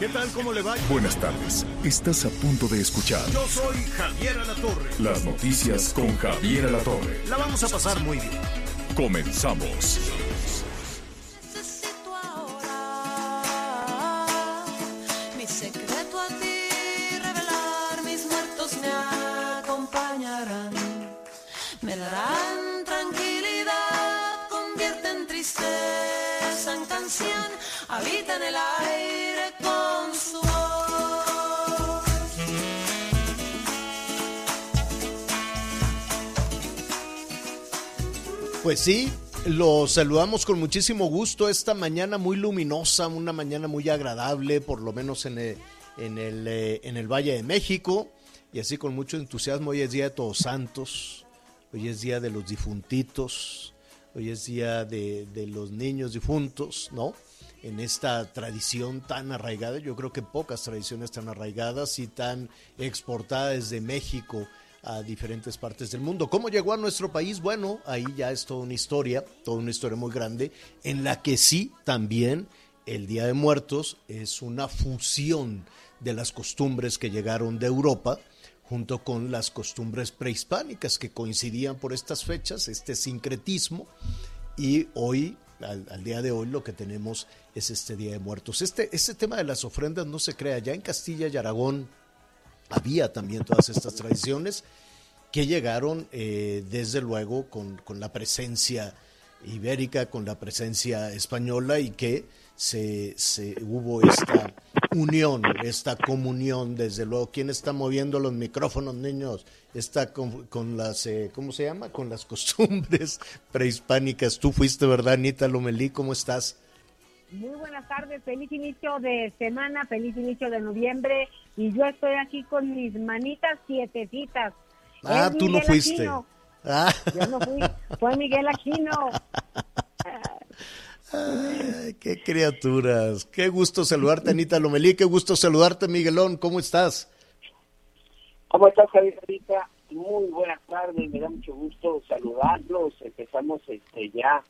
¿Qué tal? ¿Cómo le va? Buenas tardes. Estás a punto de escuchar Yo soy Javier Alatorre. las noticias con Javier Alatorre. La vamos a pasar muy bien. Comenzamos. Necesito ahora mi secreto a ti revelar. Mis muertos me acompañarán, me darán tranquilidad. Convierten tristeza en canción, habita en el aire con Pues sí, los saludamos con muchísimo gusto esta mañana muy luminosa, una mañana muy agradable, por lo menos en el, en el, eh, en el Valle de México, y así con mucho entusiasmo. Hoy es Día de Todos Santos, hoy es Día de los Difuntitos, hoy es Día de, de los Niños Difuntos, ¿no? En esta tradición tan arraigada, yo creo que pocas tradiciones tan arraigadas y tan exportadas desde México a diferentes partes del mundo. ¿Cómo llegó a nuestro país? Bueno, ahí ya es toda una historia, toda una historia muy grande, en la que sí también el Día de Muertos es una fusión de las costumbres que llegaron de Europa junto con las costumbres prehispánicas que coincidían por estas fechas, este sincretismo, y hoy, al, al día de hoy, lo que tenemos es este Día de Muertos. Este, este tema de las ofrendas no se crea, ya en Castilla y Aragón, había también todas estas tradiciones que llegaron eh, desde luego con, con, la presencia ibérica, con la presencia española y que se, se, hubo esta unión, esta comunión, desde luego. ¿Quién está moviendo los micrófonos, niños? Está con, con las, eh, ¿cómo se llama? Con las costumbres prehispánicas. Tú fuiste, ¿verdad, Anita Lomelí? ¿Cómo estás? Muy buenas tardes, feliz inicio de semana, feliz inicio de noviembre y yo estoy aquí con mis manitas sietecitas. Ah, Es tú no fuiste. Ah, Yo no fui, fue Miguel Aquino. ay, qué criaturas. Qué gusto saludarte, Anita Lomelí. Qué gusto saludarte, Miguelón. ¿Cómo estás? ¿Cómo estás, Javier? Ahorita? Muy buenas tardes, me da mucho gusto saludarlos. Empezamos este ya,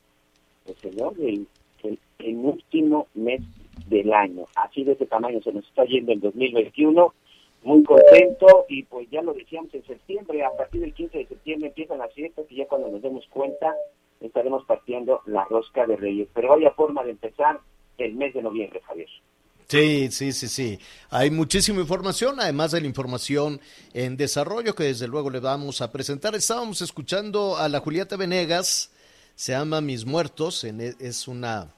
pues, señor, el, el, el último mes del año. Así de ese tamaño se nos está yendo el 2021. Muy contento y pues ya lo decíamos en septiembre, a partir del 15 de septiembre empiezan las fiestas y ya cuando nos demos cuenta estaremos partiendo la rosca de Reyes. Pero vaya forma de empezar el mes de noviembre, Javier. Sí, sí, sí, sí. Hay muchísima información, además de la información en desarrollo que desde luego le vamos a presentar. Estábamos escuchando a la Julieta Venegas, se llama Mis Muertos, e, es una,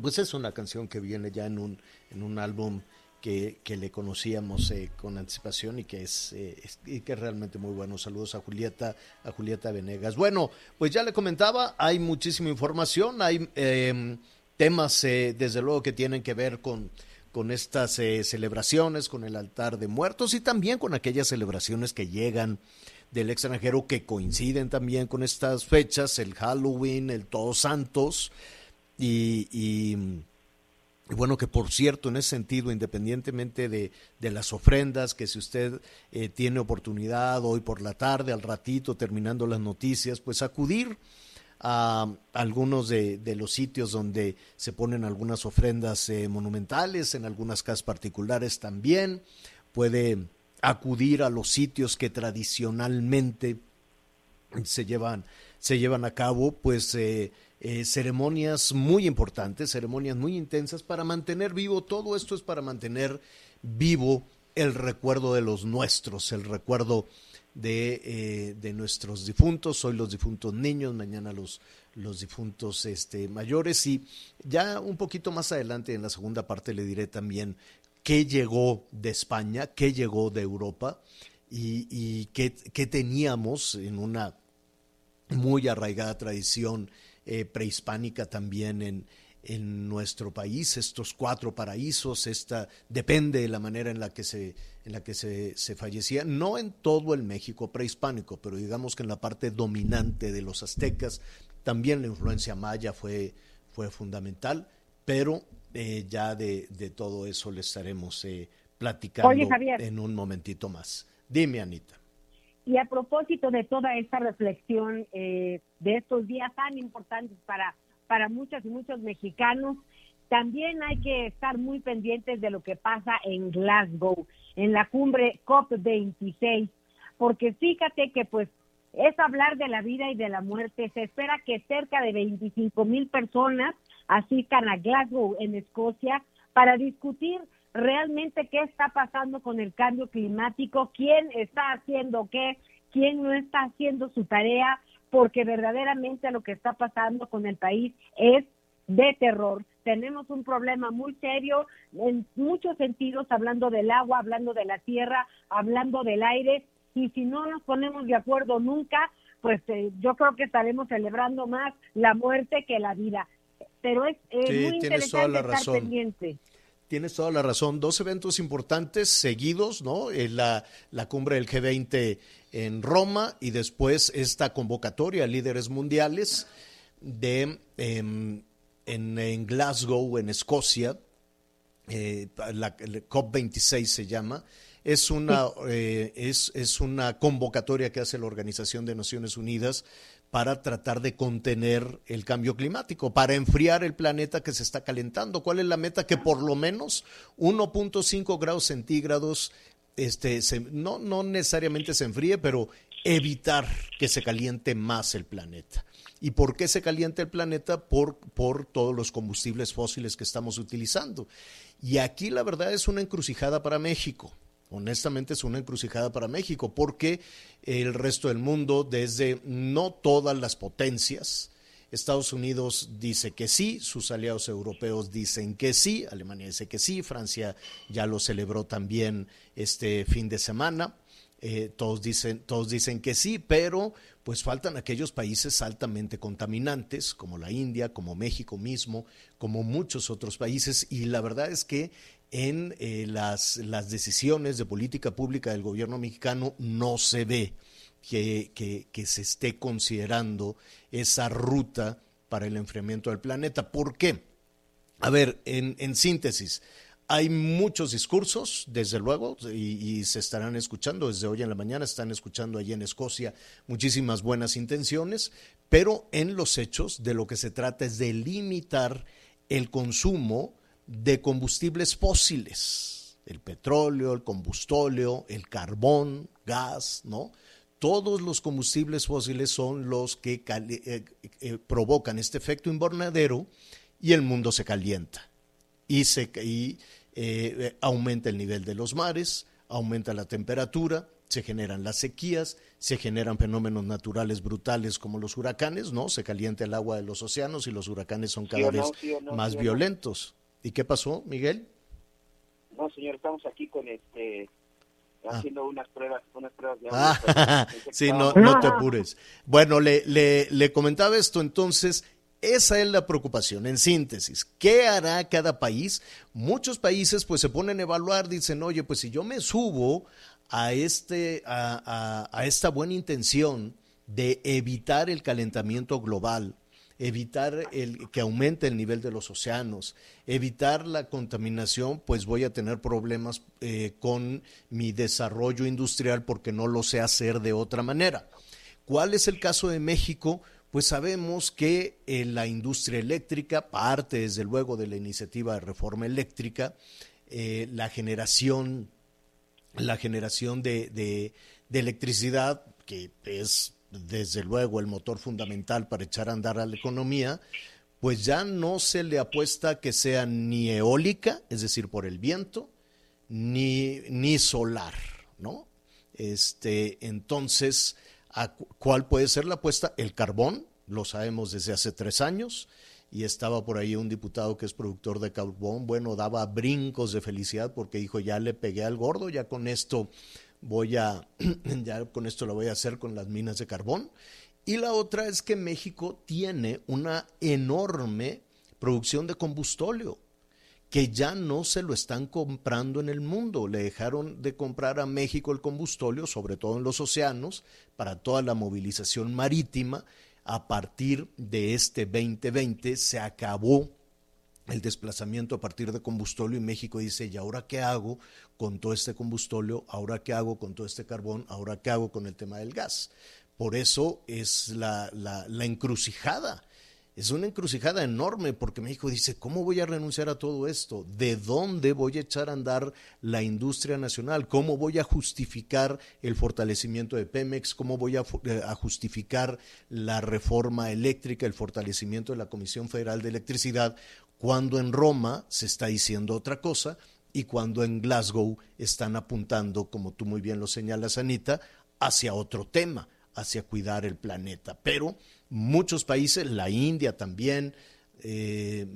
pues es una canción que viene ya en un, en un álbum que, que le conocíamos eh, con anticipación y que es, eh, es- y que es realmente muy bueno. Saludos a Julieta, a Julieta Venegas. Bueno, pues ya le comentaba, hay muchísima información, hay eh, temas desde luego que tienen que ver con, con estas eh, celebraciones, con el altar de muertos y también con aquellas celebraciones que llegan del extranjero que coinciden también con estas fechas, el Halloween, el Todos Santos y, bueno, que por cierto, en ese sentido, independientemente de, de las ofrendas, que si usted eh, tiene oportunidad hoy por la tarde, al ratito, terminando las noticias, pues acudir a algunos de, de los sitios donde se ponen algunas ofrendas eh, monumentales, en algunas casas particulares también. Puede acudir a los sitios que tradicionalmente se llevan, se llevan a cabo, pues eh, eh, ceremonias muy importantes, ceremonias muy intensas. Para mantener vivo, todo esto es para mantener vivo el recuerdo de los nuestros, el recuerdo de, eh, de nuestros difuntos, hoy los difuntos niños, mañana los, los difuntos este, mayores. Y ya un poquito más adelante en la segunda parte le diré también qué llegó de España, qué llegó de Europa y, y qué, qué teníamos en una muy arraigada tradición eh, prehispánica también en, en nuestro país, estos cuatro paraísos, esta depende de la manera en la que se en la que se, se, fallecía, no en todo el México prehispánico, pero digamos que en la parte dominante de los aztecas, también la influencia maya fue, fue fundamental, pero eh, ya de, de, todo eso le estaremos eh, platicando en un momentito más. Dime, Anita. Y a propósito de toda esta reflexión eh, de estos días tan importantes para, para muchas y muchos mexicanos, también hay que estar muy pendientes de lo que pasa en Glasgow, en la cumbre COP26, porque fíjate que pues es hablar de la vida y de la muerte. Se espera que cerca de 25 mil personas asistan a Glasgow, en Escocia, para discutir realmente qué está pasando con el cambio climático, quién está haciendo qué, quién no está haciendo su tarea, porque verdaderamente lo que está pasando con el país es de terror. Tenemos un problema muy serio en muchos sentidos, hablando del agua, hablando de la tierra, hablando del aire, y si no nos ponemos de acuerdo nunca, pues eh, yo creo que estaremos celebrando más la muerte que la vida. Pero es muy interesante estar pendiente. Tienes toda la razón. Dos eventos importantes seguidos, ¿no? La, la cumbre del G20 en Roma y después esta convocatoria a líderes mundiales de em, en, Glasgow, en Escocia, eh, la, COP26 se llama, es una, eh, es, es, una convocatoria que hace la Organización de Naciones Unidas para tratar de contener el cambio climático, para enfriar el planeta que se está calentando. ¿Cuál es la meta? Que por lo menos 1.5 grados centígrados, este, no, no necesariamente se enfríe, pero evitar que se caliente más el planeta. ¿Y por qué se calienta el planeta? Por, por todos los combustibles fósiles que estamos utilizando. Y aquí la verdad es una encrucijada para México. Honestamente es una encrucijada para México porque el resto del mundo, desde no todas las potencias, Estados Unidos dice que sí, sus aliados europeos dicen que sí, Alemania dice que sí, Francia ya lo celebró también este fin de semana. Eh, todos, dicen, todos dicen que sí, pero pues faltan aquellos países altamente contaminantes, como la India, como México mismo, como muchos otros países, y la verdad es que en eh, las, decisiones de política pública del gobierno mexicano no se ve que, se esté considerando esa ruta para el enfriamiento del planeta. ¿Por qué? A ver, en, en síntesis, hay muchos discursos, desde luego, y, se estarán escuchando desde hoy en la mañana, están escuchando allí en Escocia muchísimas buenas intenciones, pero en los hechos de lo que se trata es de limitar el consumo de combustibles fósiles, el petróleo, el combustóleo, el carbón, gas, ¿no? Todos los combustibles fósiles son los que eh, eh, provocan este efecto invernadero y el mundo se calienta. Y, se, y eh, aumenta el nivel de los mares, aumenta la temperatura, se generan las sequías, se generan fenómenos naturales brutales como los huracanes, ¿no? Se calienta el agua de los océanos y los huracanes son cada vez más violentos. ¿Y qué pasó, Miguel? No, señor, estamos aquí con este ah. haciendo unas pruebas, unas pruebas de ah, sí, no, no te apures. Bueno, le, le, le comentaba esto entonces, esa es la preocupación, en síntesis. ¿Qué hará cada país? Muchos países pues se ponen a evaluar, dicen, oye, pues si yo me subo a, este, a, a, esta buena intención de evitar el calentamiento global, evitar el, que aumente el nivel de los océanos, evitar la contaminación, pues voy a tener problemas eh, con mi desarrollo industrial porque no lo sé hacer de otra manera. ¿Cuál es el caso de México? pues sabemos que eh, la industria eléctrica, parte desde luego de la iniciativa de reforma eléctrica, eh, la generación, la generación de, electricidad, que es desde luego el motor fundamental para echar a andar a la economía, pues ya no se le apuesta que sea ni eólica, es decir, por el viento, ni, ni solar, ¿no? Este, entonces, ¿Cuál puede ser la apuesta? El carbón, lo sabemos desde hace tres años, y estaba por ahí un diputado que es productor de carbón, bueno, daba brincos de felicidad porque dijo, ya le pegué al gordo, ya con esto voy a, ya con esto lo voy a hacer con las minas de carbón. Y la otra es que México tiene una enorme producción de combustóleo que ya no se lo están comprando en el mundo. Le dejaron de comprar a México el combustóleo, sobre todo en los océanos, para toda la movilización marítima. A partir de este 2020 se acabó el desplazamiento a partir de combustóleo y México dice, ¿y ahora qué hago con todo este combustóleo? ¿Ahora qué hago con todo este carbón? ¿Ahora qué hago con el tema del gas? Por eso es la, la, encrucijada es una encrucijada enorme porque México dice, ¿cómo voy a renunciar a todo esto? ¿De dónde voy a echar a andar la industria nacional? ¿Cómo voy a justificar el fortalecimiento de Pemex? ¿Cómo voy a, eh, a justificar la reforma eléctrica, el fortalecimiento de la Comisión Federal de Electricidad, cuando en Roma se está diciendo otra cosa y cuando en Glasgow están apuntando, como tú muy bien lo señalas, Anita, hacia otro tema, hacia cuidar el planeta? Pero muchos países, la India también, eh,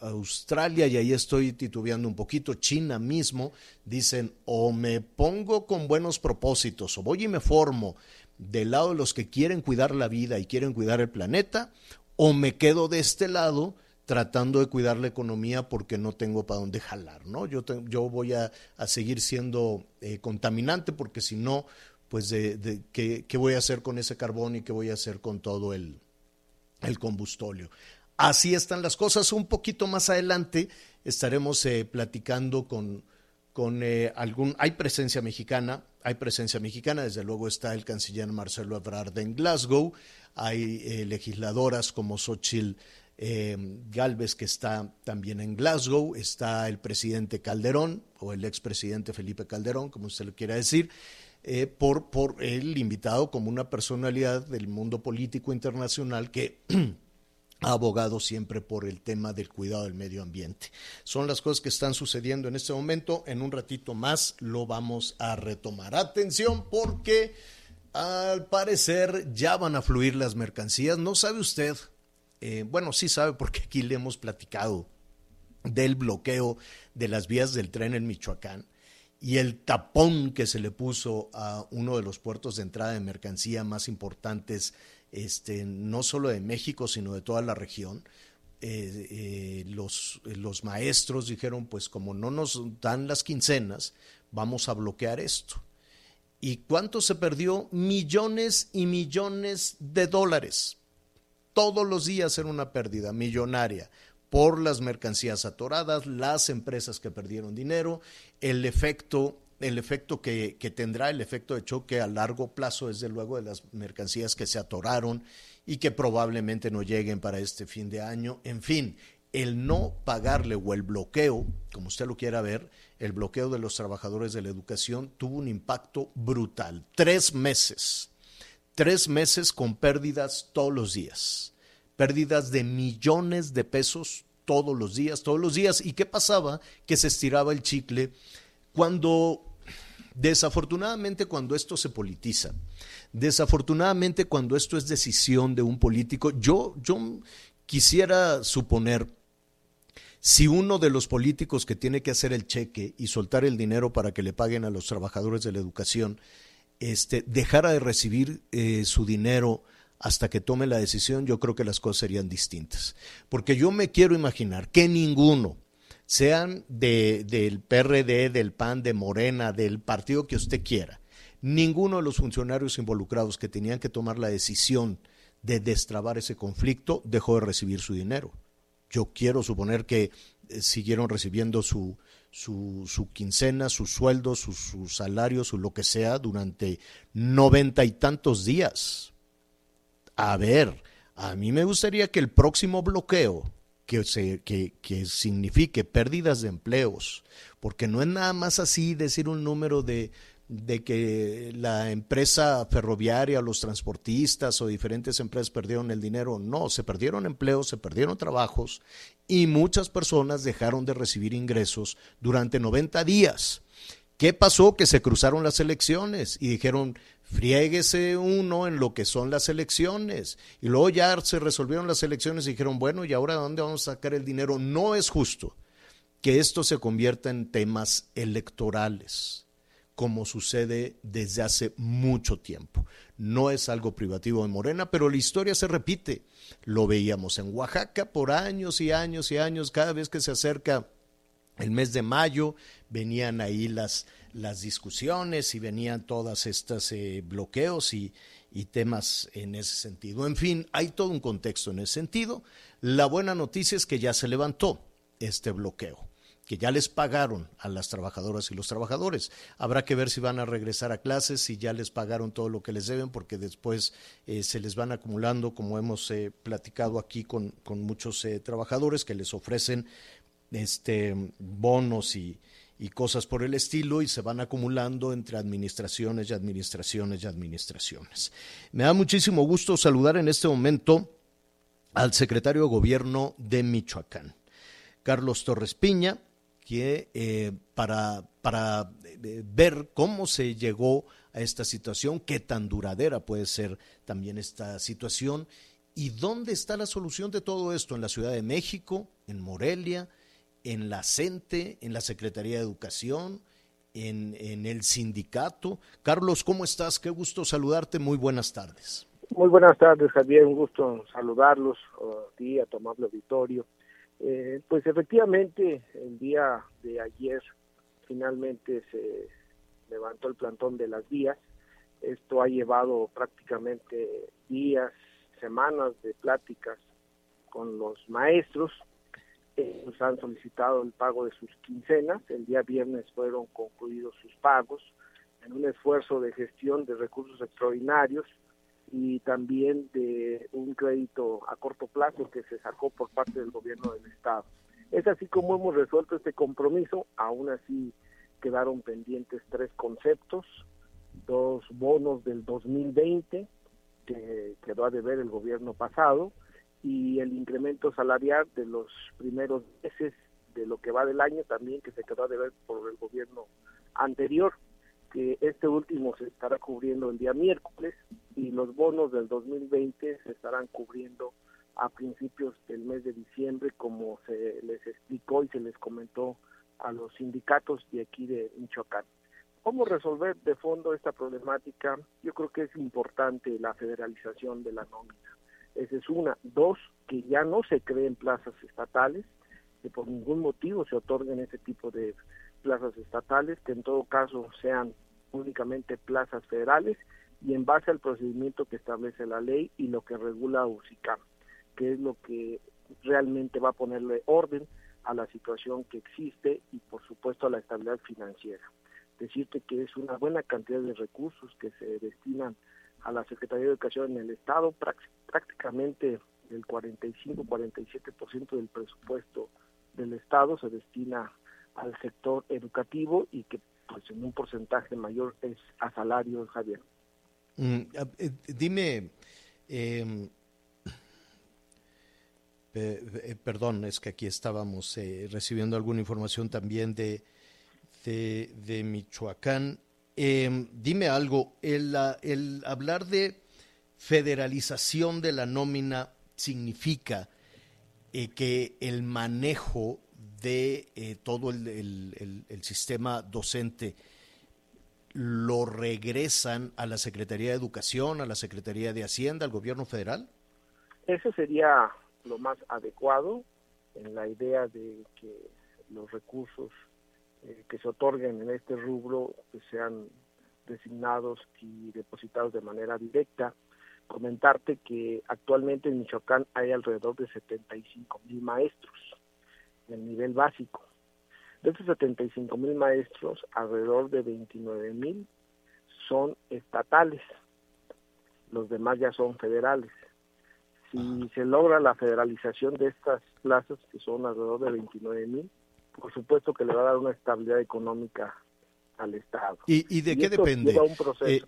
Australia, y ahí estoy titubeando un poquito, China mismo, dicen o me pongo con buenos propósitos o voy y me formo del lado de los que quieren cuidar la vida y quieren cuidar el planeta, o me quedo de este lado tratando de cuidar la economía porque no tengo para dónde jalar, ¿no? Yo, yo voy a, seguir siendo eh, contaminante porque si no, pues de, qué, voy a hacer con ese carbón y qué voy a hacer con todo el, el combustóleo. Así están las cosas. Un poquito más adelante estaremos eh, platicando con, con eh, algún... Hay presencia mexicana, hay presencia mexicana, desde luego está el canciller Marcelo Ebrard en Glasgow, hay legisladoras como Xochitl Galvez que está también en Glasgow, está el presidente Calderón o el expresidente Felipe Calderón, como usted lo quiera decir, eh, por, por el invitado como una personalidad del mundo político internacional que ha abogado siempre por el tema del cuidado del medio ambiente. Son las cosas que están sucediendo en este momento. En un ratito más lo vamos a retomar. Atención porque al parecer ya van a fluir las mercancías. ¿No sabe usted? Eh, bueno, sí sabe porque aquí le hemos platicado del bloqueo de las vías del tren en Michoacán y el tapón que se le puso a uno de los puertos de entrada de mercancía más importantes, este, no solo de México, sino de toda la región. Eh, eh, los, los maestros dijeron, pues como no nos dan las quincenas, vamos a bloquear esto. ¿Y cuánto se perdió? Millones y millones de dólares. Todos los días era una pérdida millonaria por las mercancías atoradas, las empresas que perdieron dinero, el efecto el efecto que, que, tendrá, el efecto de choque a largo plazo, desde luego, de las mercancías que se atoraron y que probablemente no lleguen para este fin de año. En fin, el no pagarle o el bloqueo, como usted lo quiera ver, el bloqueo de los trabajadores de la educación tuvo un impacto brutal. Tres meses, tres meses con pérdidas todos los días pérdidas de millones de pesos todos los días, todos los días. ¿Y qué pasaba? Que se estiraba el chicle cuando, desafortunadamente, cuando esto se politiza, desafortunadamente cuando esto es decisión de un político, yo, yo quisiera suponer si uno de los políticos que tiene que hacer el cheque y soltar el dinero para que le paguen a los trabajadores de la educación, este, dejara de recibir eh, su dinero hasta que tome la decisión, yo creo que las cosas serían distintas. Porque yo me quiero imaginar que ninguno, sean de, del PRD, del PAN, de Morena, del partido que usted quiera, ninguno de los funcionarios involucrados que tenían que tomar la decisión de destrabar ese conflicto dejó de recibir su dinero. Yo quiero suponer que eh, siguieron recibiendo su, su, su, quincena, su sueldo, su, su salario, su lo que sea, durante noventa y tantos días. A ver, a mí me gustaría que el próximo bloqueo que, se, que, que signifique pérdidas de empleos, porque no es nada más así decir un número de, de que la empresa ferroviaria, los transportistas o diferentes empresas perdieron el dinero. No, se perdieron empleos, se perdieron trabajos y muchas personas dejaron de recibir ingresos durante 90 días. ¿Qué pasó? Que se cruzaron las elecciones y dijeron, friéguese uno en lo que son las elecciones. Y luego ya se resolvieron las elecciones y dijeron, bueno, ¿y ahora dónde vamos a sacar el dinero? No es justo que esto se convierta en temas electorales. Como sucede desde hace mucho tiempo. No es algo privativo de Morena, pero la historia se repite. Lo veíamos en Oaxaca por años y años y años, cada vez que se acerca el mes de mayo, venían ahí las, las discusiones y venían todas estas eh, bloqueos y, y temas en ese sentido. En fin, hay todo un contexto en ese sentido. La buena noticia es que ya se levantó este bloqueo que ya les pagaron a las trabajadoras y los trabajadores. Habrá que ver si van a regresar a clases, si ya les pagaron todo lo que les deben, porque después eh, se les van acumulando, como hemos eh, platicado aquí con, con muchos eh, trabajadores que les ofrecen este bonos y, y cosas por el estilo y se van acumulando entre administraciones y administraciones y administraciones. Me da muchísimo gusto saludar en este momento al secretario de Gobierno de Michoacán, Carlos Torres Piña, que eh, para, para eh, ver cómo se llegó a esta situación, qué tan duradera puede ser también esta situación y dónde está la solución de todo esto en la Ciudad de México, en Morelia, en la CENTE, en la Secretaría de Educación, en, en el sindicato. Carlos, ¿cómo estás? Qué gusto saludarte. Muy buenas tardes. Muy buenas tardes, Javier. Un gusto saludarlos a ti, a tu amable auditorio. Eh, pues efectivamente, el día de ayer finalmente se levantó el plantón de las vías. Esto ha llevado prácticamente días, semanas de pláticas con los maestros. Ellos han solicitado el pago de sus quincenas. El día viernes fueron concluidos sus pagos en un esfuerzo de gestión de recursos extraordinarios y también de un crédito a corto plazo que se sacó por parte del gobierno del estado. Es así como hemos resuelto este compromiso, aún así quedaron pendientes tres conceptos, dos bonos del 2020 que quedó a deber el gobierno pasado y el incremento salarial de los primeros meses de lo que va del año también que se quedó a deber por el gobierno anterior que este último se estará cubriendo el día miércoles y los bonos del 2020 se estarán cubriendo a principios del mes de diciembre, como se les explicó y se les comentó a los sindicatos de aquí de Michoacán. ¿Cómo resolver de fondo esta problemática? Yo creo que es importante la federalización de la nómina. Esa es una. Dos, que ya no se creen plazas estatales, que por ningún motivo se otorguen ese tipo de plazas estatales, que en todo caso sean únicamente plazas federales y en base al procedimiento que establece la ley y lo que regula UCICAM, que es lo que realmente va a ponerle orden a la situación que existe y por supuesto a la estabilidad financiera. Decirte que es una buena cantidad de recursos que se destinan a la Secretaría de Educación en el Estado, prácticamente el 45-47% del presupuesto del Estado se destina al sector educativo y que pues en un porcentaje mayor es a salario, Javier. Mm, eh, dime, em, eh, perdón, es que aquí estábamos eh, recibiendo alguna información también de, de, Michoacán. Em, dime algo, el, el hablar de federalización de la nómina significa que el manejo de eh, todo el, sistema docente lo regresan a la Secretaría de Educación, a la Secretaría de Hacienda, al gobierno federal? Eso sería lo más adecuado en la idea de que los recursos eh, que se otorguen en este rubro pues, sean designados y depositados de manera directa. Comentarte que actualmente en Michoacán hay alrededor de 75 mil maestros el nivel básico. De estos 75 mil maestros, alrededor de 29 mil son estatales, los demás ya son federales. Si se logra la federalización de estas plazas, que son alrededor de 29 mil, por supuesto que le va a dar una estabilidad económica al Estado. ¿Y, de qué depende? un proceso. Eh,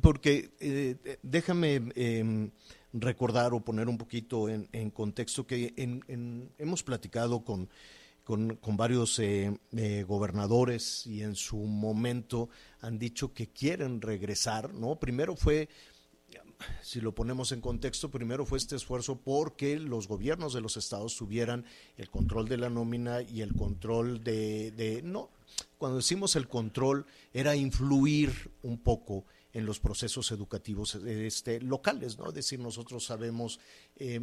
porque eh, déjame em, recordar o poner un poquito en, contexto que hemos platicado con, con, varios eh, eh, gobernadores y en su momento han dicho que quieren regresar, ¿no? Primero fue, si lo ponemos en contexto, primero fue este esfuerzo porque los gobiernos de los estados tuvieran el control de la nómina y el control de, de no, cuando decimos el control, era influir un poco en los procesos educativos este, locales, ¿no? Es decir, nosotros sabemos eh,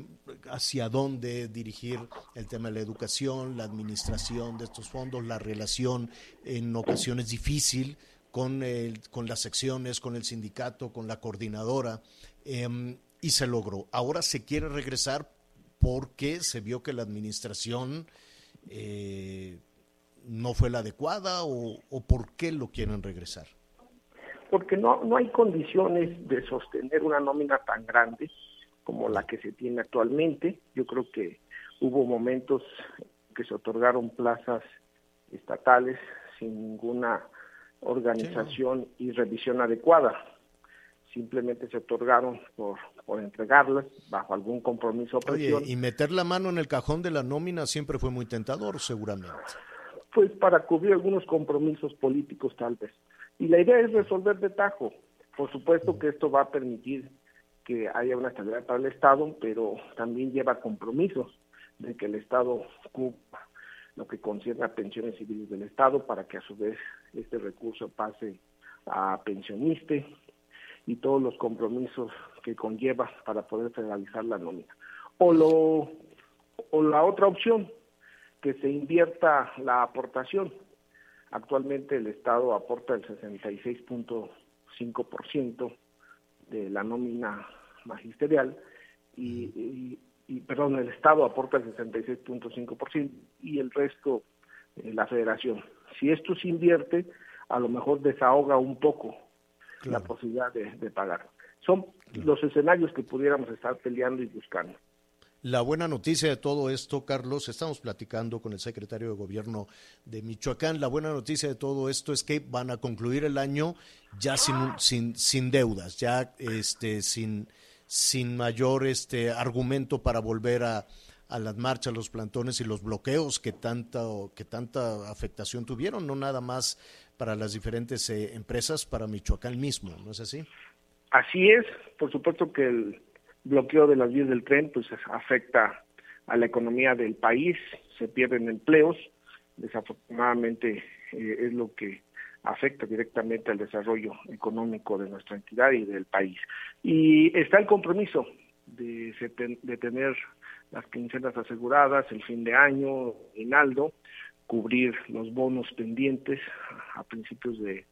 hacia dónde dirigir el tema de la educación, la administración de estos fondos, la relación en ocasiones difícil con, con las secciones, con el sindicato, con la coordinadora, eh, y se logró. Ahora se quiere regresar porque se vio que la administración eh, no fue la adecuada o, o por qué lo quieren regresar porque no, no hay condiciones de sostener una nómina tan grande como la que se tiene actualmente. Yo creo que hubo momentos que se otorgaron plazas estatales sin ninguna organización y revisión adecuada. Simplemente se otorgaron por, por entregarlas bajo algún compromiso o presión. Oye, y meter la mano en el cajón de la nómina siempre fue muy tentador, seguramente. Pues para cubrir algunos compromisos políticos tal vez. Y la idea es resolver de tajo. Por supuesto que esto va a permitir que haya una estabilidad para el Estado, pero también lleva compromisos de que el Estado ocupa lo que concierne a pensiones civiles del Estado para que a su vez este recurso pase a pensionistas y todos los compromisos que conlleva para poder federalizar la nómina. O, lo, o la otra opción, que se invierta la aportación Actualmente el Estado aporta el 66.5% de la nómina magisterial y, y, perdón, el Estado aporta el 66.5% y el resto eh, la Federación. Si esto se invierte, a lo mejor desahoga un poco la posibilidad de, de pagar. Son los escenarios que pudiéramos estar peleando y buscando. La buena noticia de todo esto, Carlos, estamos platicando con el secretario de Gobierno de Michoacán. La buena noticia de todo esto es que van a concluir el año ya sin, sin, sin deudas, ya este, sin, sin mayor este, argumento para volver a, a las marchas, los plantones y los bloqueos que tanta, que tanta afectación tuvieron, no nada más para las diferentes eh, empresas, para Michoacán mismo, ¿no es así? Así es, por supuesto que el bloqueo de las vías del tren pues afecta a la economía del país, se pierden empleos, desafortunadamente eh, es lo que afecta directamente al desarrollo económico de nuestra entidad y del país. Y está el compromiso de, de tener las quincenas aseguradas, el fin de año, Inaldo, cubrir los bonos pendientes a principios de,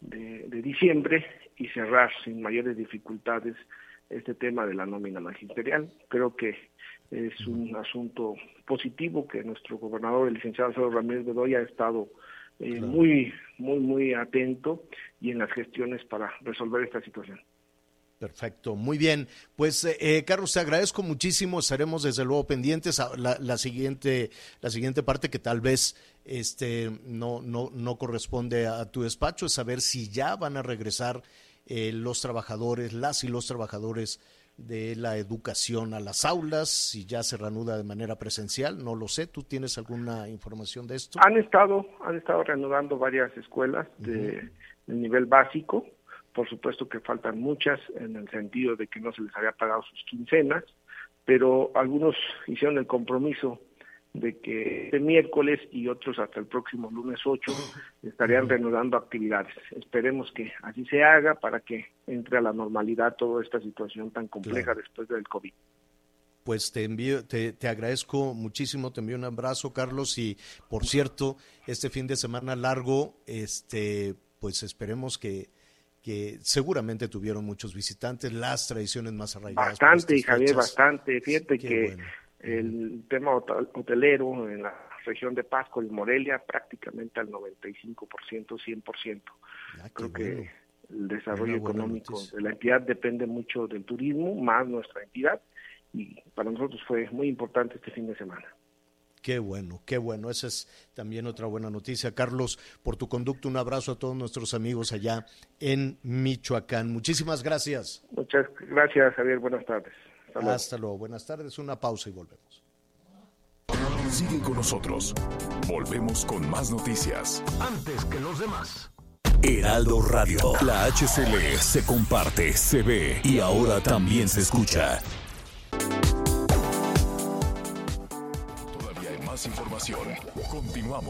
de diciembre y cerrar sin mayores dificultades este tema de la nómina magisterial. Creo que es un asunto positivo que nuestro gobernador, el licenciado Alfredo Ramírez Bedoya, ha estado eh, muy, muy, muy atento y en las gestiones para resolver esta situación. Perfecto, muy bien. Pues eh, eh Carlos, te agradezco muchísimo. Estaremos desde luego pendientes a la, la, siguiente, la siguiente parte que tal vez este no, no, no corresponde a tu despacho, es saber si ya van a regresar eh, los trabajadores, las y los trabajadores de la educación a las aulas, si ya se reanuda de manera presencial, no lo sé, ¿tú tienes alguna información de esto? Han estado, han estado reanudando varias escuelas de, nivel básico, por supuesto que faltan muchas en el sentido de que no se les había pagado sus quincenas, pero algunos hicieron el compromiso de que este miércoles y otros hasta el próximo lunes 8 estarían reanudando actividades. Esperemos que así se haga para que entre a la normalidad toda esta situación tan compleja después del COVID. Pues te envío, te, te, agradezco muchísimo, te envío un abrazo, Carlos, y por cierto, este fin de semana largo, este, pues esperemos que, que seguramente tuvieron muchos visitantes, las tradiciones más arraigadas. Bastante, Javier, bastante. Fíjate que el tema hotelero en la región de Pasco y Morelia prácticamente al 95%, 100%. Ah, Creo que el desarrollo económico de la entidad depende mucho del turismo, más nuestra entidad, y para nosotros fue muy importante este fin de semana. Qué bueno, qué bueno. Esa es también otra buena noticia. Carlos, por tu conducto, un abrazo a todos nuestros amigos allá en Michoacán. Muchísimas gracias. Muchas gracias, Javier. Buenas tardes. Hasta luego. Buenas tardes. Una pausa y volvemos. Sigue con nosotros. Volvemos con más noticias. Antes que los demás. Heraldo Radio. La HCL se comparte, se ve y ahora también se escucha. Todavía hay más información. Continuamos.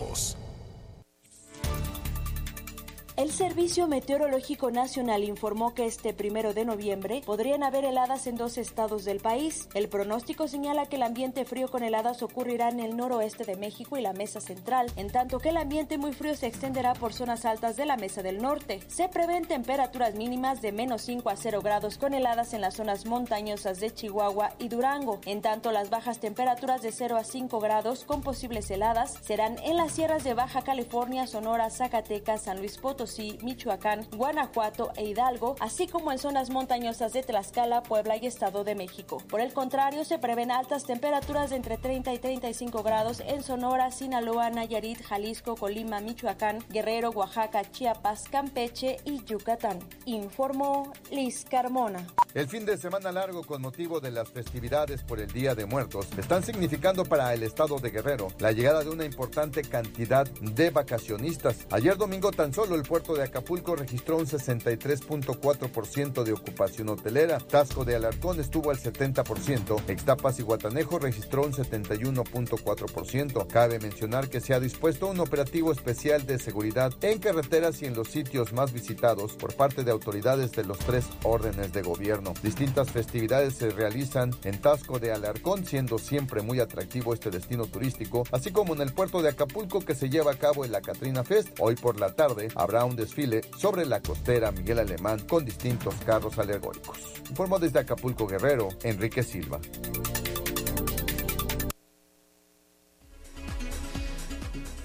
Boss. El Servicio Meteorológico Nacional informó que este primero de noviembre podrían haber heladas en dos estados del país. El pronóstico señala que el ambiente frío con heladas ocurrirá en el noroeste de México y la mesa central, en tanto que el ambiente muy frío se extenderá por zonas altas de la mesa del norte. Se prevén temperaturas mínimas de menos 5 a 0 grados con heladas en las zonas montañosas de Chihuahua y Durango. En tanto, las bajas temperaturas de 0 a 5 grados con posibles heladas serán en las sierras de Baja California, Sonora, Zacatecas, San Luis Potosí, Michoacán, Guanajuato e Hidalgo, así como en zonas montañosas de Tlaxcala, Puebla y Estado de México. Por el contrario, se prevén altas temperaturas de entre 30 y 35 grados en Sonora, Sinaloa, Nayarit, Jalisco, Colima, Michoacán, Guerrero, Oaxaca, Chiapas, Campeche y Yucatán. Informó Liz Carmona. El fin de semana largo con motivo de las festividades por el Día de Muertos están significando para el estado de Guerrero la llegada de una importante cantidad de vacacionistas. Ayer domingo tan solo el puerto de Acapulco registró un 63.4% de ocupación hotelera. Tasco de Alarcón estuvo al 70%. Extapas y Guatanejo registró un 71.4%. Cabe mencionar que se ha dispuesto un operativo especial de seguridad en carreteras y en los sitios más visitados por parte de autoridades de los tres órdenes de gobierno. Distintas festividades se realizan en Tasco de Alarcón, siendo siempre muy atractivo este destino turístico, así como en el puerto de Acapulco que se lleva a cabo en la Catrina Fest. Hoy por la tarde habrá un desfile sobre la costera Miguel Alemán con distintos carros alegóricos. Informó desde Acapulco Guerrero, Enrique Silva.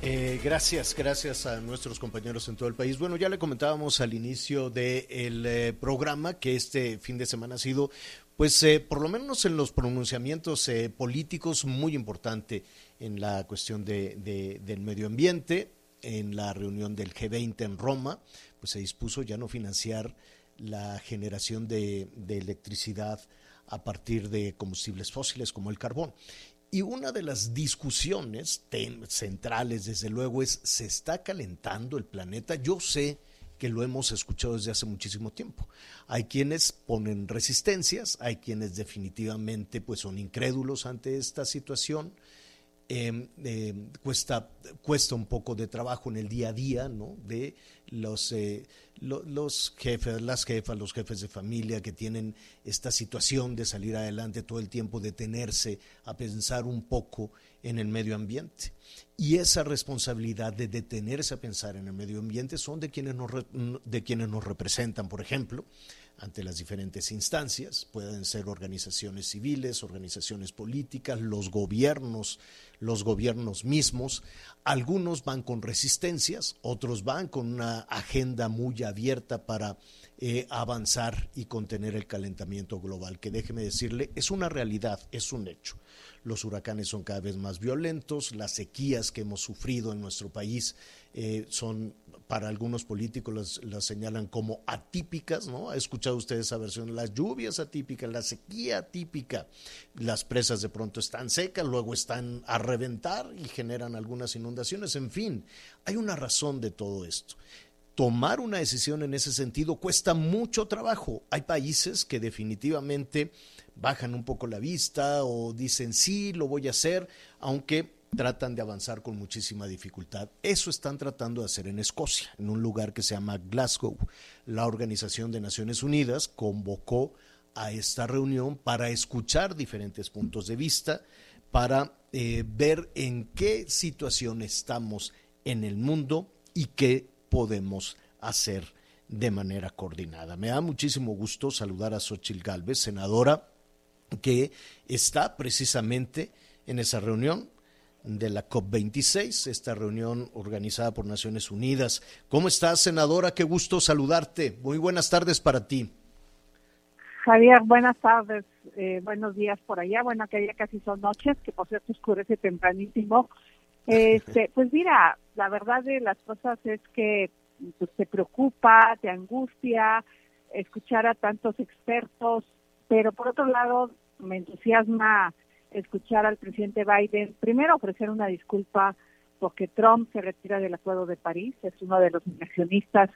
Eh, gracias, gracias a nuestros compañeros en todo el país. Bueno, ya le comentábamos al inicio del eh, programa que este fin de semana ha sido, pues, eh, por lo menos en los pronunciamientos eh, políticos, muy importante en la cuestión de- del medio ambiente. En la reunión del G20 en Roma, pues se dispuso ya no financiar la generación de, electricidad a partir de combustibles fósiles como el carbón. Y una de las discusiones centrales, desde luego, es, ¿se está calentando el planeta? Yo sé que lo hemos escuchado desde hace muchísimo tiempo. Hay quienes ponen resistencias, hay quienes definitivamente pues, son incrédulos ante esta situación. Eh, eh, cuesta, cuesta un poco de trabajo en el día a día, ¿no? De los, eh, lo- los jefes, las jefas, los jefes de familia que tienen esta situación de salir adelante todo el tiempo, detenerse a pensar un poco en el medio ambiente. Y esa responsabilidad de detenerse a pensar en el medio ambiente son de quienes nos, de quienes nos representan, por ejemplo, ante las diferentes instancias, pueden ser organizaciones civiles, organizaciones políticas, los gobiernos, los gobiernos mismos. Algunos van con resistencias, otros van con una agenda muy abierta para eh, avanzar y contener el calentamiento global, que déjeme decirle, es una realidad, es un hecho. Los huracanes son cada vez más violentos, las sequías que hemos sufrido en nuestro país eh, son, para algunos políticos las, las señalan como atípicas, ¿no? ¿Ha escuchado usted esa versión? Las lluvias atípicas, la sequía atípica, las presas de pronto están secas, luego están a reventar y generan algunas inundaciones, en fin, hay una razón de todo esto tomar una decisión en ese sentido cuesta mucho trabajo. Hay países que definitivamente bajan un poco la vista o dicen sí, lo voy a hacer, aunque tratan de avanzar con muchísima dificultad. Eso están tratando de hacer en Escocia, en un lugar que se llama Glasgow. La Organización de Naciones Unidas convocó a esta reunión para escuchar diferentes puntos de vista, para eh, ver en qué situación estamos en el mundo y qué podemos hacer de manera coordinada. Me da muchísimo gusto saludar a Xochil Gálvez, senadora, que está precisamente en esa reunión de la COP26, esta reunión organizada por Naciones Unidas. ¿Cómo estás, senadora? Qué gusto saludarte. Muy buenas tardes para ti. Javier, buenas tardes, eh, buenos días por allá. Bueno, que ya casi son noches, que por cierto oscurece tempranísimo. Este, pues mira, la verdad de las cosas es que pues, te preocupa, te angustia escuchar a tantos expertos, pero por otro lado me entusiasma escuchar al presidente Biden primero ofrecer una disculpa porque Trump se retira del Acuerdo de París, es uno de los accionistas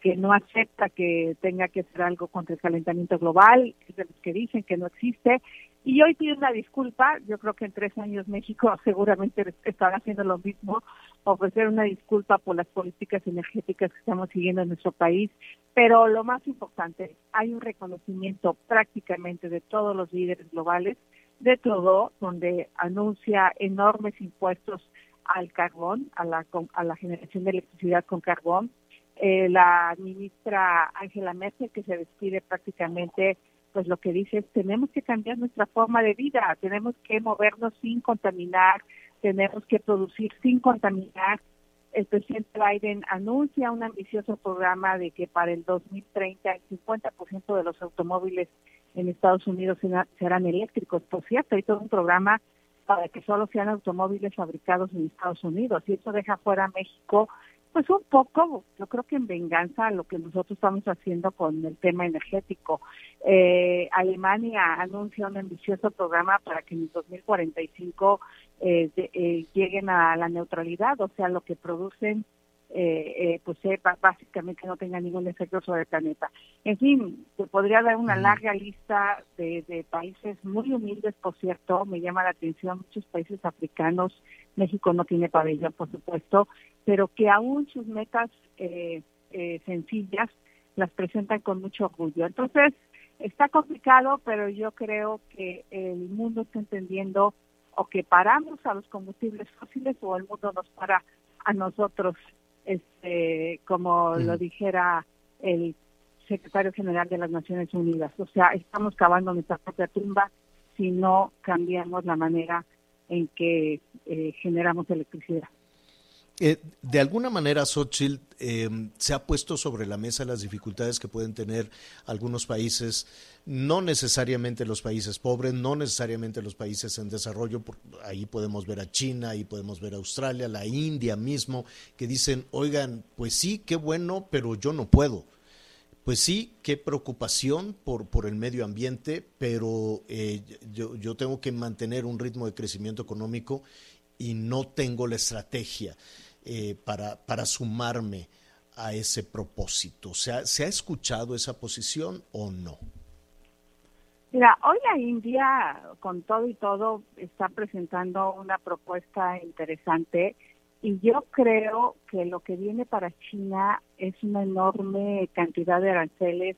que no acepta que tenga que hacer algo contra el calentamiento global, es de los que dicen que no existe, y hoy pide una disculpa, yo creo que en tres años México seguramente estará haciendo lo mismo, ofrecer una disculpa por las políticas energéticas que estamos siguiendo en nuestro país, pero lo más importante, hay un reconocimiento prácticamente de todos los líderes globales de todo, donde anuncia enormes impuestos al carbón, a la, a la generación de electricidad con carbón, eh, la ministra Ángela Merkel que se despide prácticamente pues lo que dice es tenemos que cambiar nuestra forma de vida, tenemos que movernos sin contaminar, tenemos que producir sin contaminar. El presidente Biden anuncia un ambicioso programa de que para el 2030 el 50% de los automóviles en Estados Unidos serán eléctricos. Por cierto, hay todo un programa para que solo sean automóviles fabricados en Estados Unidos y eso deja fuera a México pues un poco, yo creo que en venganza a lo que nosotros estamos haciendo con el tema energético. Eh, Alemania anuncia un ambicioso programa para que en 2045 eh, eh, lleguen a la neutralidad, o sea, lo que producen eh, eh, pues sepa básicamente no tenga ningún efecto sobre el planeta. En fin, se podría dar una larga lista de, de, países muy humildes, por cierto, me llama la atención muchos países africanos, México no tiene pabellón, por supuesto, pero que aún sus metas eh, eh, sencillas las presentan con mucho orgullo. Entonces, está complicado, pero yo creo que el mundo está entendiendo o que paramos a los combustibles fósiles o el mundo nos para a nosotros este, como lo dijera el secretario general de las Naciones Unidas. O sea, estamos cavando nuestra propia tumba si no cambiamos la manera en que eh, generamos electricidad. Eh, de alguna manera, Xochitl, eh, se ha puesto sobre la mesa las dificultades que pueden tener algunos países, no necesariamente los países pobres, no necesariamente los países en desarrollo, ahí podemos ver a China, ahí podemos ver a Australia, la India mismo, que dicen, oigan, pues sí, qué bueno, pero yo no puedo. Pues sí, qué preocupación por, por el medio ambiente, pero eh, yo, yo tengo que mantener un ritmo de crecimiento económico y no tengo la estrategia. Eh, para, para sumarme a ese propósito? O sea, ¿se ha escuchado esa posición o no? Mira, hoy la India, con todo y todo, está presentando una propuesta interesante y yo creo que lo que viene para China es una enorme cantidad de aranceles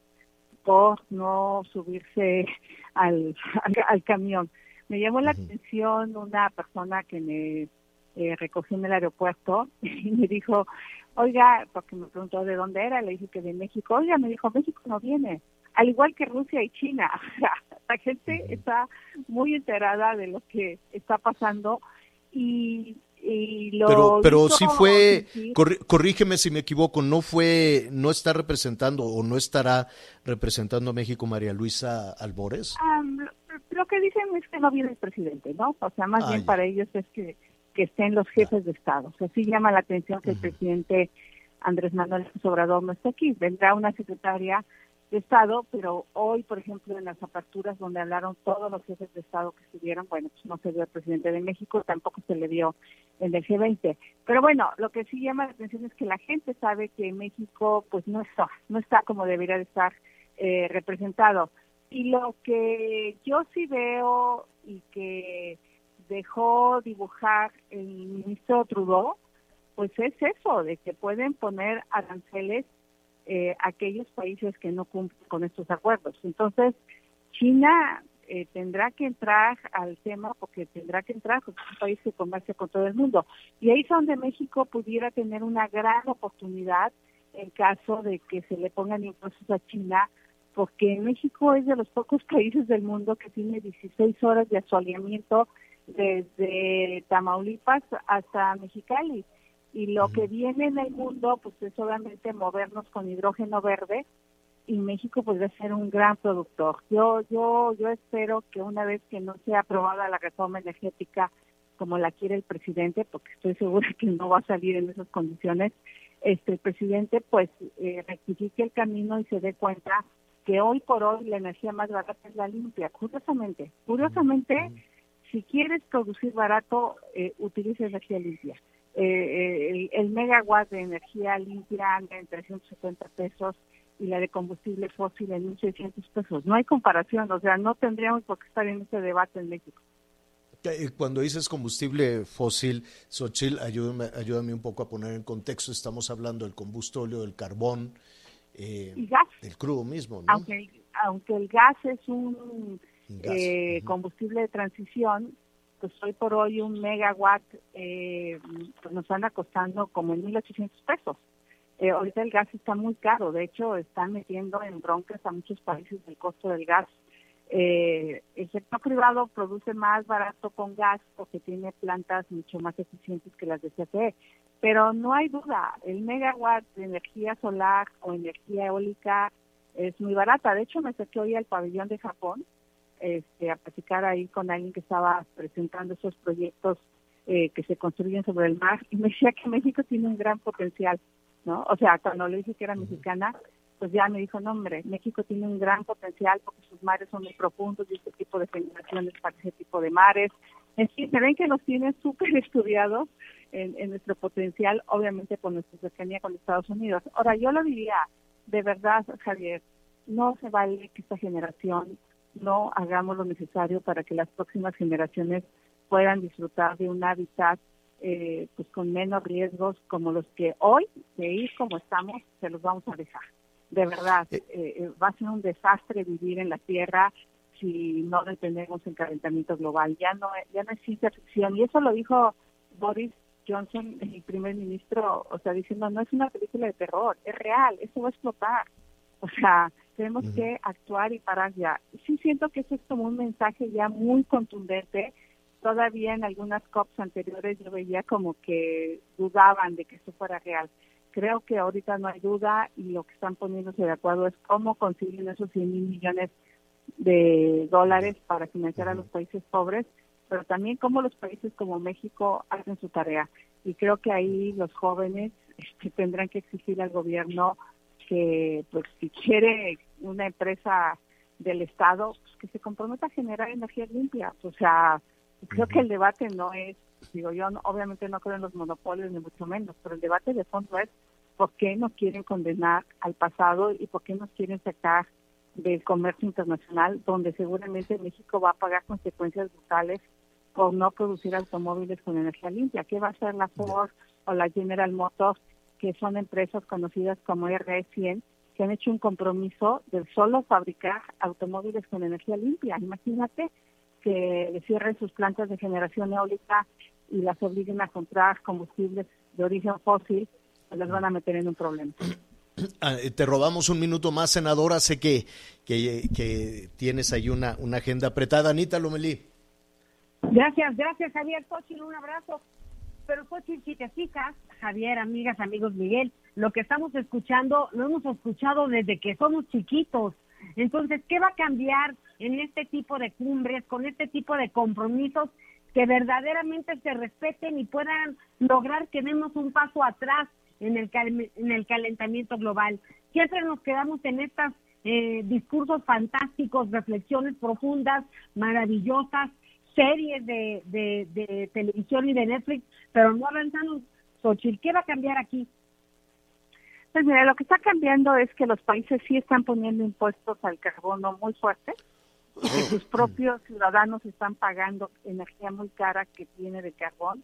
por no subirse al, al, camión. Me llamó la atención una persona que me eh, recogió en el aeropuerto y me dijo, oiga, porque me preguntó de dónde era, le dije que de México, oiga, me dijo, México no viene, al igual que Rusia y China. La gente está muy enterada de lo que está pasando y, lo pero pero sí fue corrígeme si me equivoco no fue no está representando o no estará representando a México María Luisa Albores lo que dicen es que no viene el presidente no o sea más ah, bien para ellos es que que estén los jefes de Estado. O sea, sí llama la atención que el presidente Andrés Manuel Obrador no esté aquí. Vendrá una secretaria de Estado, pero hoy, por ejemplo, en las aperturas donde hablaron todos los jefes de Estado que estuvieron, bueno, pues no se vio el presidente de México, tampoco se le vio en el G20. Pero bueno, lo que sí llama la atención es que la gente sabe que México, pues no está, no está como debería de estar eh, representado. Y lo que yo sí veo y que dejó dibujar el ministro Trudeau, pues es eso, de que pueden poner aranceles eh, aquellos países que no cumplen con estos acuerdos. Entonces, China eh, tendrá que entrar al tema porque tendrá que entrar porque es un país que comercia con todo el mundo. Y ahí es donde México pudiera tener una gran oportunidad en caso de que se le pongan impuestos a China, porque México es de los pocos países del mundo que tiene 16 horas de asoleamiento desde Tamaulipas hasta Mexicali. Y lo que viene en el mundo, pues es obviamente movernos con hidrógeno verde y México podría ser un gran productor. Yo, yo, yo espero que una vez que no sea aprobada la reforma energética como la quiere el presidente, porque estoy segura que no va a salir en esas condiciones, este el presidente pues eh, rectifique el camino y se dé cuenta que hoy por hoy la energía más barata es la limpia. Curiosamente, curiosamente, si quieres producir barato, eh, utiliza energía limpia. Eh, eh, el, el, megawatt de energía limpia anda en 370 pesos y la de combustible fósil en 1.600 pesos. No hay comparación, o sea, no tendríamos por qué estar en ese debate en México. Cuando dices combustible fósil, Xochitl, ayúdame, ayúdame un poco a poner en contexto, estamos hablando del combustóleo, del carbón, eh, y gas. del crudo mismo, ¿no? Aunque, aunque el gas es un gas. Eh, uh -huh. combustible de transición, pues hoy por hoy un megawatt eh, pues nos anda costando como en 1.800 pesos. Eh, ahorita el gas está muy caro, de hecho están metiendo en broncas a muchos países el costo del gas. Eh, el sector privado produce más barato con gas porque tiene plantas mucho más eficientes que las de CFE, pero no hay duda, el megawatt de energía solar o energía eólica es muy barata. De hecho, me saqué hoy al pabellón de Japón este, a platicar ahí con alguien que estaba presentando esos proyectos eh, que se construyen sobre el mar y me decía que México tiene un gran potencial, ¿no? O sea, cuando le dije que era mexicana, pues ya me dijo, no hombre, México tiene un gran potencial porque sus mares son muy profundos y este tipo de generaciones para ese tipo de mares. En fin, se ven que nos tienen súper estudiados en, en, nuestro potencial, obviamente por nuestra cercanía con Estados Unidos. Ahora, yo lo diría, de verdad, Javier, no se vale que esta generación no hagamos lo necesario para que las próximas generaciones puedan disfrutar de un hábitat eh, pues con menos riesgos como los que hoy, de ir como estamos, se los vamos a dejar. De verdad, eh, va a ser un desastre vivir en la Tierra si no detenemos el calentamiento global. Ya no, ya no es ciencia ficción. Y eso lo dijo Boris Johnson, el primer ministro, o sea, diciendo, no es una película de terror, es real, eso va a explotar. O sea, tenemos uh -huh. que actuar y parar ya. Sí siento que eso es como un mensaje ya muy contundente. Todavía en algunas COPs anteriores yo veía como que dudaban de que eso fuera real. Creo que ahorita no hay duda y lo que están poniéndose de acuerdo es cómo consiguen esos 100 mil millones de dólares para financiar a los países pobres, pero también cómo los países como México hacen su tarea. Y creo que ahí los jóvenes este, tendrán que exigir al gobierno que pues si quiere una empresa del Estado pues, que se comprometa a generar energía limpia. O sea, creo que el debate no es, digo yo, no, obviamente no creo en los monopolios ni mucho menos, pero el debate de fondo es por qué no quieren condenar al pasado y por qué nos quieren sacar del comercio internacional, donde seguramente México va a pagar consecuencias brutales por no producir automóviles con energía limpia. ¿Qué va a hacer la Ford o la General Motors, que son empresas conocidas como RE100, que han hecho un compromiso de solo fabricar automóviles con energía limpia? Imagínate que cierren sus plantas de generación eólica y las obliguen a comprar combustibles de origen fósil, pues las van a meter en un problema. Te robamos un minuto más, senadora. Sé que, que, que tienes ahí una, una agenda apretada. Anita Lomelí. Gracias, gracias, Javier Xochitl. Un abrazo. Pero Xochitl, si te fijas, Javier, amigas, amigos, Miguel, lo que estamos escuchando lo hemos escuchado desde que somos chiquitos. Entonces, ¿qué va a cambiar en este tipo de cumbres, con este tipo de compromisos que verdaderamente se respeten y puedan lograr que demos un paso atrás en el, en el calentamiento global? Siempre nos quedamos en estos eh, discursos fantásticos, reflexiones profundas, maravillosas, series de, de, televisión y de Netflix, pero no avanzamos. Xochitl, ¿qué va a cambiar aquí? Pues mira, lo que está cambiando es que los países sí están poniendo impuestos al carbono muy fuertes que sus propios ciudadanos están pagando energía muy cara que tiene de carbón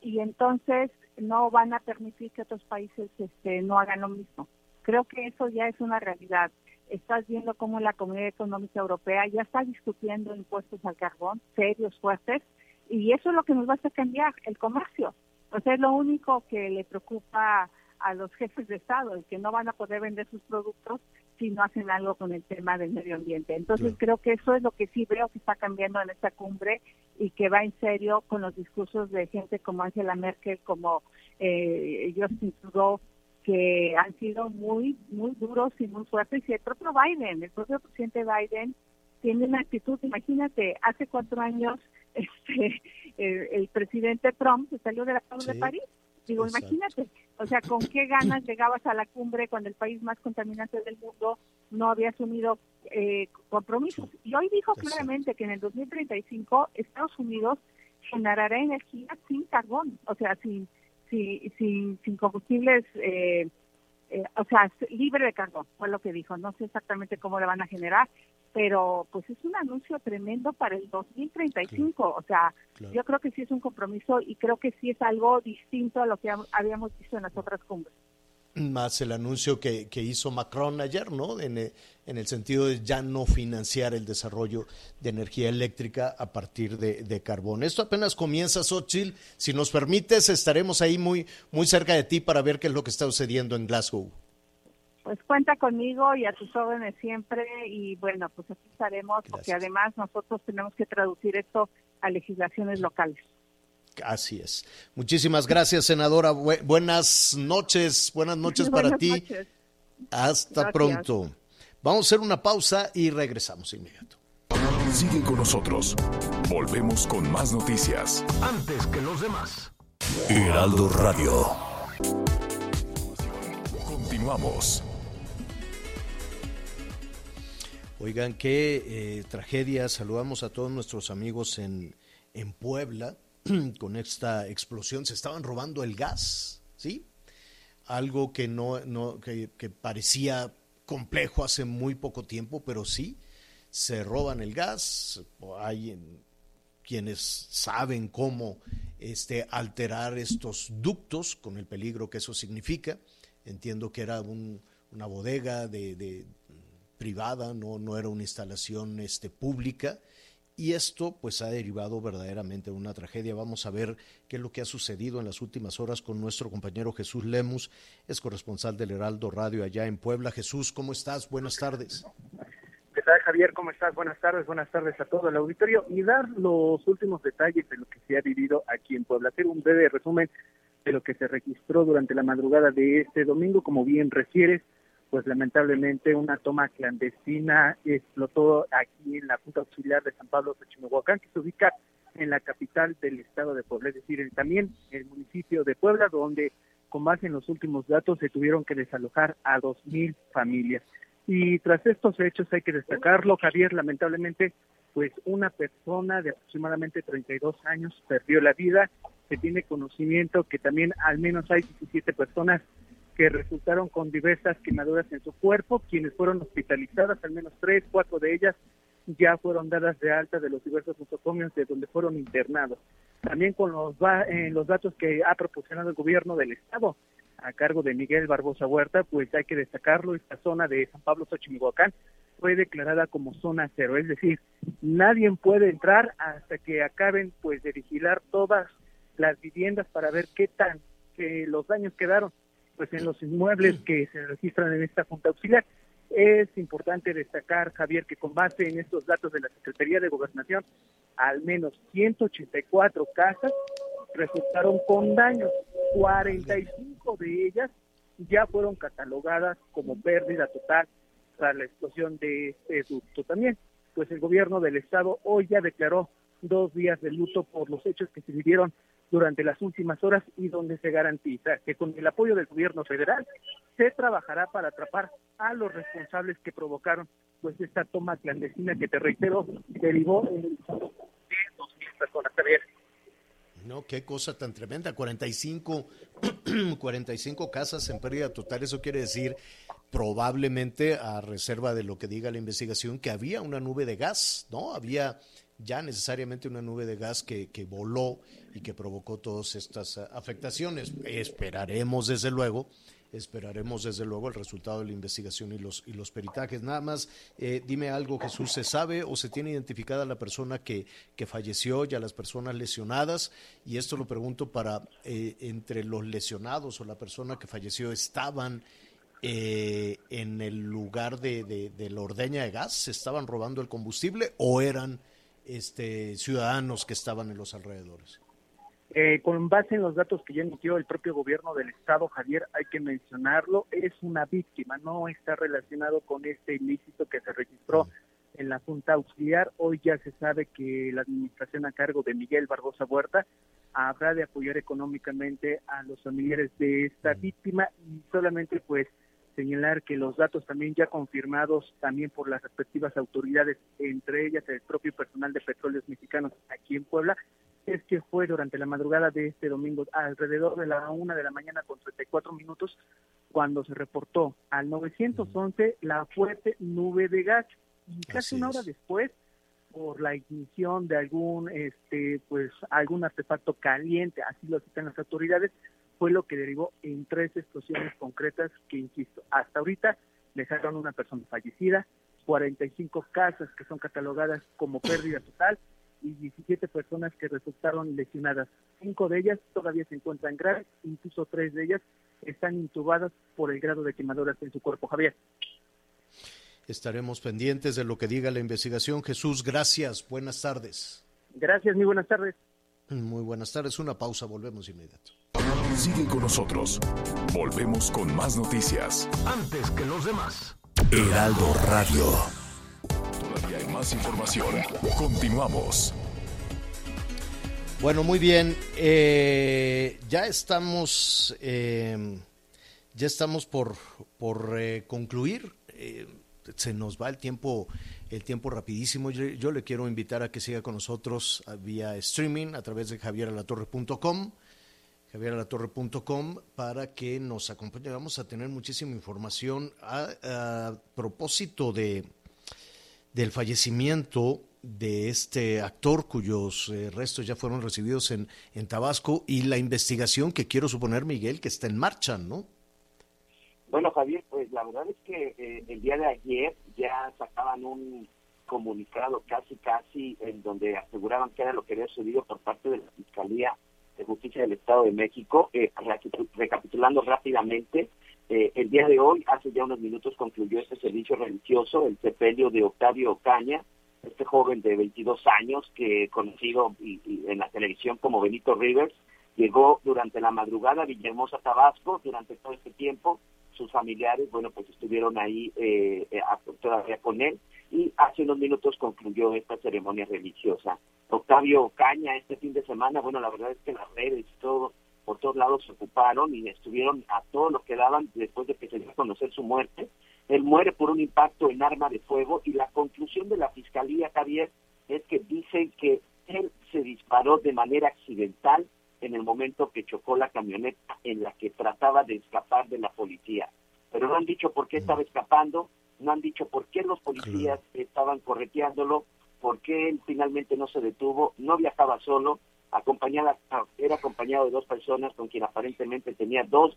y entonces no van a permitir que otros países este, no hagan lo mismo. Creo que eso ya es una realidad. Estás viendo cómo la Comunidad Económica Europea ya está discutiendo impuestos al carbón serios, fuertes, y eso es lo que nos va a hacer cambiar, el comercio. Sea, es lo único que le preocupa a los jefes de Estado, el que no van a poder vender sus productos si no hacen algo con el tema del medio ambiente. Entonces creo que eso es lo que sí veo que está cambiando en esta cumbre y que va en serio con los discursos de gente como Angela Merkel, como eh, Justin Trudeau, que han sido muy, muy duros y muy fuertes. Y el propio Biden, el propio presidente Biden, tiene una actitud, imagínate, hace cuatro años este el, presidente Trump se salió de la cumbre de París. Digo, imagínate, o sea, con qué ganas llegabas a la cumbre cuando el país más contaminante del mundo no había asumido eh, compromisos. Y hoy dijo claramente que en el 2035 Estados Unidos generará energía sin carbón, o sea, sin sin, sin, combustibles, eh, eh, o sea, libre de carbón, fue lo que dijo. No sé exactamente cómo le van a generar, pero pues es un anuncio tremendo para el 2035. O sea, yo creo que sí es un compromiso y creo que sí es algo distinto a lo que habíamos visto en las otras cumbres más el anuncio que, que, hizo Macron ayer, ¿no? En, eh, en, el sentido de ya no financiar el desarrollo de energía eléctrica a partir de, de carbón. Esto apenas comienza, Xochitl. Si nos permites, estaremos ahí muy, muy cerca de ti para ver qué es lo que está sucediendo en Glasgow. Pues cuenta conmigo y a tus órdenes siempre y bueno, pues aquí estaremos porque además nosotros tenemos que traducir esto a legislaciones locales. Así es. Muchísimas gracias, senadora. buenas noches, buenas noches para ti. Hasta pronto. Vamos a hacer una pausa y regresamos inmediato. Sigue con nosotros. Volvemos con más noticias. Antes que los demás. Heraldo Radio. Continuamos. Oigan, qué eh, tragedia. Saludamos a todos nuestros amigos en, en Puebla con esta explosión, se estaban robando el gas, ¿sí? Algo que no, que, parecía complejo hace muy poco tiempo, pero sí, se roban el gas, hay quienes saben cómo este, alterar estos ductos con el peligro que eso significa. Entiendo que era una bodega de, privada, no, no era una instalación este, pública y esto pues ha derivado verdaderamente de una tragedia. Vamos a ver qué es lo que ha sucedido en las últimas horas con nuestro compañero Jesús Lemus, es corresponsal del Heraldo Radio allá en Puebla. Jesús, ¿cómo estás? Buenas tardes. ¿Qué tal, Javier? ¿Cómo estás? Buenas tardes, buenas tardes a todo el auditorio y dar los últimos detalles de lo que se ha vivido aquí en Puebla. Hacer un breve resumen de lo que se registró durante la madrugada de este domingo, como bien refieres pues lamentablemente una toma clandestina explotó aquí en la Junta Auxiliar de San Pablo de Chimahuacán, que se ubica en la capital del estado de Puebla, es decir, también el municipio de Puebla, donde con base en los últimos datos se tuvieron que desalojar a dos mil familias. Y tras estos hechos hay que destacarlo, Javier, lamentablemente, pues una persona de aproximadamente 32 años perdió la vida. Se tiene conocimiento que también al menos hay 17 personas que resultaron con diversas quemaduras en su cuerpo, quienes fueron hospitalizadas, al menos tres, cuatro de ellas ya fueron dadas de alta de los diversos nosocomios de donde fueron internados. También con los, eh, los datos que ha proporcionado el gobierno del estado a cargo de Miguel Barbosa Huerta, pues hay que destacarlo, esta zona de San Pablo Xochimilhuacán fue declarada como zona cero, es decir, nadie puede entrar hasta que acaben pues de vigilar todas las viviendas para ver qué tan que los daños quedaron pues en los inmuebles que se registran en esta Junta Auxiliar. Es importante destacar, Javier, que con base en estos datos de la Secretaría de Gobernación, al menos 184 casas resultaron con daños. 45 de ellas ya fueron catalogadas como pérdida total tras la explosión de este ducto. También, pues el gobierno del estado hoy ya declaró dos días de luto por los hechos que se vivieron durante las últimas horas y donde se garantiza que con el apoyo del gobierno federal se trabajará para atrapar a los responsables que provocaron pues esta toma clandestina que te reitero derivó en el de 2.000 personas. No, qué cosa tan tremenda, 45, 45 casas en pérdida total, eso quiere decir probablemente a reserva de lo que diga la investigación que había una nube de gas, ¿no? Había ya necesariamente una nube de gas que, que voló y que provocó todas estas ah, afectaciones. Esperaremos desde luego, esperaremos desde luego el resultado de la investigación y los, y los peritajes. Nada más, eh, dime algo, Jesús, ¿se sabe o se tiene identificada la persona que, que falleció y a las personas lesionadas? Y esto lo pregunto para, eh, entre los lesionados o la persona que falleció, ¿estaban eh, en el lugar de, de, de la ordeña de gas? ¿Se estaban robando el combustible o eran este, ciudadanos que estaban en los alrededores? Eh, con base en los datos que ya emitió el propio gobierno del estado, Javier, hay que mencionarlo, es una víctima, no está relacionado con este ilícito que se registró en la Junta Auxiliar. Hoy ya se sabe que la administración a cargo de Miguel Barbosa Huerta habrá de apoyar económicamente a los familiares de esta víctima y solamente pues señalar que los datos también ya confirmados también por las respectivas autoridades, entre ellas el propio personal de petróleos mexicanos aquí en Puebla, es que fue durante la madrugada de este domingo, alrededor de la una de la mañana con 34 minutos, cuando se reportó al 911 la fuerte nube de gas. Y casi una hora después, por la ignición de algún, este, pues, algún artefacto caliente, así lo citan las autoridades, fue lo que derivó en tres explosiones concretas que, insisto, hasta ahorita dejaron una persona fallecida, 45 casas que son catalogadas como pérdida total y 17 personas que resultaron lesionadas. Cinco de ellas todavía se encuentran graves, incluso tres de ellas están intubadas por el grado de quemaduras en su cuerpo. Javier. Estaremos pendientes de lo que diga la investigación. Jesús, gracias. Buenas tardes. Gracias, muy buenas tardes. Muy buenas tardes. Una pausa, volvemos inmediato. Sigue con nosotros. Volvemos con más noticias. Antes que los demás. Heraldo Radio. Todavía hay más información. Continuamos. Bueno, muy bien. Eh, ya estamos, eh, ya estamos por, por eh, concluir. Eh, se nos va el tiempo, el tiempo rapidísimo. Yo, yo, le quiero invitar a que siga con nosotros vía streaming a través de javieralatorre.com javieralatorre.com para que nos acompañe. Vamos a tener muchísima información a, a propósito de del fallecimiento de este actor cuyos eh, restos ya fueron recibidos en, en Tabasco y la investigación que quiero suponer, Miguel, que está en marcha, ¿no? Bueno, Javier, pues la verdad es que eh, el día de ayer ya sacaban un comunicado casi, casi, en donde aseguraban que era lo que había sucedido por parte de la Fiscalía de Justicia del Estado de México. Eh, recapitulando rápidamente, eh, el día de hoy, hace ya unos minutos, concluyó este servicio religioso, el sepelio de Octavio Ocaña, este joven de 22 años que conocido y, en la televisión como Benito Rivers, llegó durante la madrugada a Villahermosa, Tabasco, durante todo este tiempo, sus familiares, bueno, pues estuvieron ahí eh, todavía con él y hace unos minutos concluyó esta ceremonia religiosa. Octavio Caña este fin de semana, bueno, la verdad es que las redes y todo, por todos lados se ocuparon y estuvieron a todo lo que daban después de que se dio a conocer su muerte. Él muere por un impacto en arma de fuego y la conclusión de la fiscalía, Javier, es que dicen que él se disparó de manera accidental en el momento que chocó la camioneta en la que trataba de escapar de la policía. Pero no han dicho por qué estaba escapando, no han dicho por qué los policías estaban correteándolo, por qué él finalmente no se detuvo, no viajaba solo, acompañada, era acompañado de dos personas con quien aparentemente tenía dos,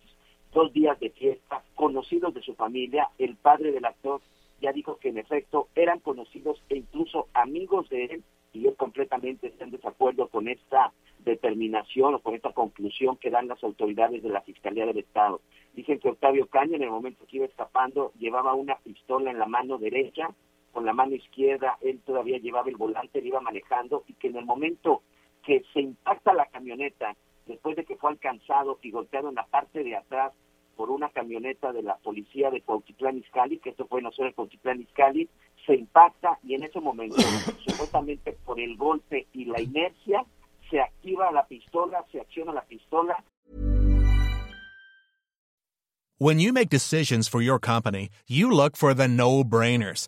dos días de fiesta, conocidos de su familia, el padre del actor ya dijo que en efecto eran conocidos e incluso amigos de él y él completamente está en desacuerdo con esta determinación o con esta conclusión que dan las autoridades de la Fiscalía del Estado. Dicen que Octavio Caña en el momento que iba escapando llevaba una pistola en la mano derecha, con la mano izquierda él todavía llevaba el volante, él iba manejando y que en el momento que se impacta la camioneta, después de que fue alcanzado y golpeado en la parte de atrás por una camioneta de la policía de Cuautitlán Izcalli, que esto fue no solo en Cuautitlán Izcalli, se impacta y en ese momento, supuestamente por el golpe y la inercia, se activa la pistola, se acciona la pistola. When you make decisions for your company, you look for the no-brainers.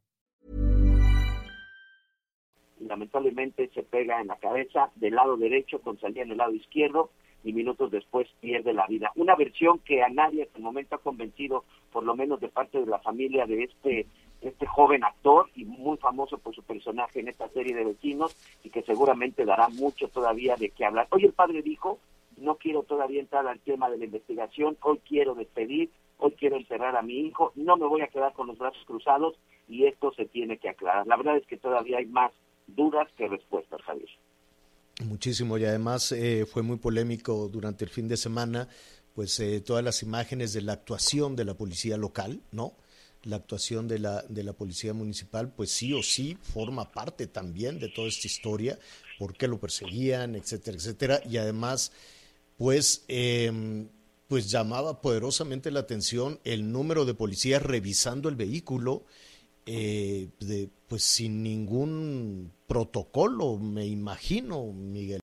Lamentablemente se pega en la cabeza del lado derecho con salida en el lado izquierdo y minutos después pierde la vida. Una versión que a nadie hasta el momento ha convencido, por lo menos de parte de la familia de este este joven actor y muy famoso por su personaje en esta serie de vecinos y que seguramente dará mucho todavía de qué hablar. Hoy el padre dijo, no quiero todavía entrar al tema de la investigación, hoy quiero despedir hoy quiero enterrar a mi hijo, no me voy a quedar con los brazos cruzados y esto se tiene que aclarar. La verdad es que todavía hay más dudas que respuestas, Javier. Muchísimo y además eh, fue muy polémico durante el fin de semana, pues eh, todas las imágenes de la actuación de la policía local, ¿no? La actuación de la, de la policía municipal, pues sí o sí forma parte también de toda esta historia, por qué lo perseguían, etcétera, etcétera, y además, pues, eh, pues llamaba poderosamente la atención el número de policías revisando el vehículo, eh, de, pues sin ningún protocolo, me imagino, Miguel.